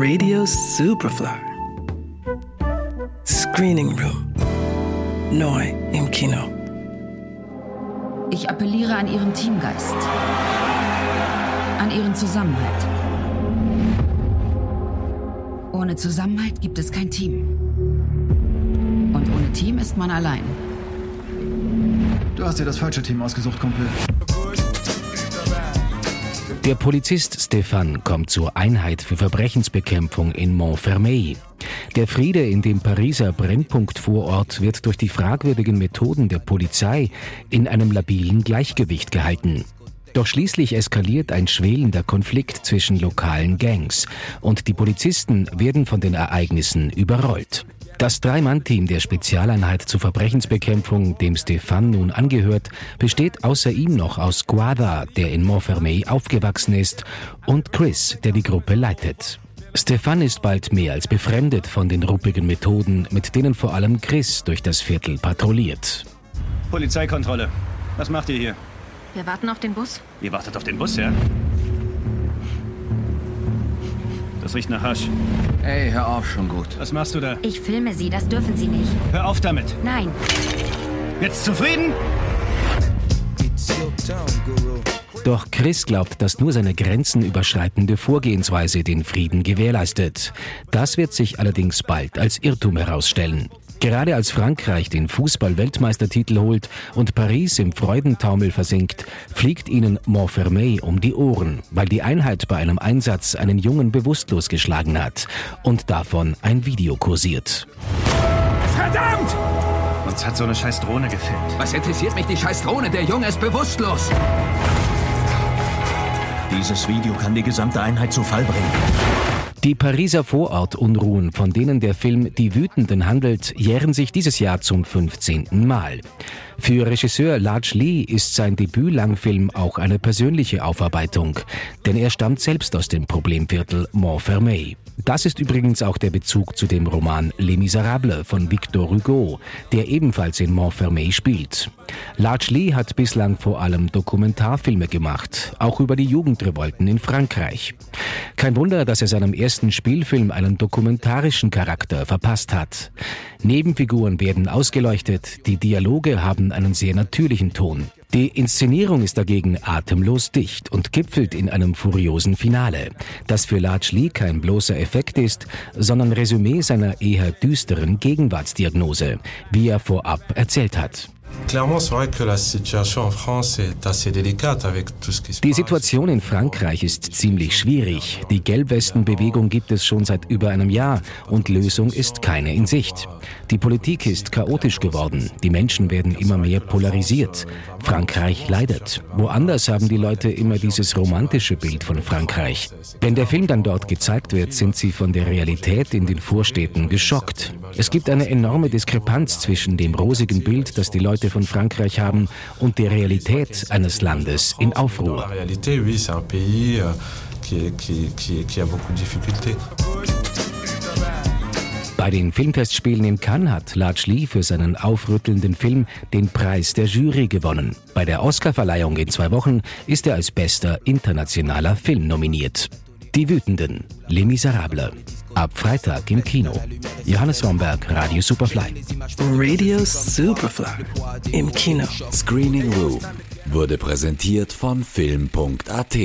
Radio Superfly. Screening Room. Neu im Kino. Ich appelliere an Ihren Teamgeist. An Ihren Zusammenhalt. Ohne Zusammenhalt gibt es kein Team. Und ohne Team ist man allein. Du hast dir das falsche Team ausgesucht, Kumpel. Der Polizist Stefan kommt zur Einheit für Verbrechensbekämpfung in Montfermeil. Der Friede in dem Pariser Brennpunktvorort wird durch die fragwürdigen Methoden der Polizei in einem labilen Gleichgewicht gehalten. Doch schließlich eskaliert ein schwelender Konflikt zwischen lokalen Gangs und die Polizisten werden von den Ereignissen überrollt. Das Drei-Mann-Team der Spezialeinheit zur Verbrechensbekämpfung, dem Stefan nun angehört, besteht außer ihm noch aus Guada, der in Montfermeil aufgewachsen ist, und Chris, der die Gruppe leitet. Stefan ist bald mehr als befremdet von den ruppigen Methoden, mit denen vor allem Chris durch das Viertel patrouilliert. Polizeikontrolle. Was macht ihr hier? Wir warten auf den Bus. Ihr wartet auf den Bus, ja? Das riecht nach Hasch. Ey, hör auf, schon gut. Was machst du da? Ich filme Sie, das dürfen Sie nicht. Hör auf damit. Nein. Jetzt zufrieden? Doch Chris glaubt, dass nur seine grenzenüberschreitende Vorgehensweise den Frieden gewährleistet. Das wird sich allerdings bald als Irrtum herausstellen. Gerade als Frankreich den Fußball-Weltmeistertitel holt und Paris im Freudentaumel versinkt, fliegt ihnen Montfermeil um die Ohren, weil die Einheit bei einem Einsatz einen Jungen bewusstlos geschlagen hat und davon ein Video kursiert. Verdammt! Uns hat so eine scheiß Drohne gefilmt. Was interessiert mich die scheiß Drohne? Der Junge ist bewusstlos. Dieses Video kann die gesamte Einheit zu Fall bringen. Die Pariser Vorortunruhen, von denen der Film Die Wütenden handelt, jähren sich dieses Jahr zum 15. Mal. Für Regisseur Large Lee ist sein Debüt-Langfilm auch eine persönliche Aufarbeitung, denn er stammt selbst aus dem Problemviertel Montfermeil. Das ist übrigens auch der Bezug zu dem Roman Les Miserables von Victor Hugo, der ebenfalls in Montfermeil spielt. Large Lee hat bislang vor allem Dokumentarfilme gemacht, auch über die Jugendrevolten in Frankreich. Kein Wunder, dass er seinem ersten Spielfilm einen dokumentarischen Charakter verpasst hat. Nebenfiguren werden ausgeleuchtet, die Dialoge haben einen sehr natürlichen Ton. Die Inszenierung ist dagegen atemlos dicht und gipfelt in einem furiosen Finale, das für Large Lee kein bloßer Effekt ist, sondern Resümee seiner eher düsteren Gegenwartsdiagnose, wie er vorab erzählt hat. Die Situation in Frankreich ist ziemlich schwierig. Die Gelbwestenbewegung gibt es schon seit über einem Jahr und Lösung ist keine in Sicht. Die Politik ist chaotisch geworden. Die Menschen werden immer mehr polarisiert. Frankreich leidet. Woanders haben die Leute immer dieses romantische Bild von Frankreich. Wenn der Film dann dort gezeigt wird, sind sie von der Realität in den Vorstädten geschockt. Es gibt eine enorme Diskrepanz zwischen dem rosigen Bild, das die Leute von Frankreich haben, und der Realität eines Landes in Aufruhr. Bei den Filmfestspielen in Cannes hat Large Lee für seinen aufrüttelnden Film den Preis der Jury gewonnen. Bei der Oscarverleihung in zwei Wochen ist er als bester internationaler Film nominiert. Die Wütenden, Les Miserables. Ab Freitag im Kino. Johannes Romberg, Radio Superfly. Radio Superfly. Im Kino. Screening Room wurde präsentiert von Film.at.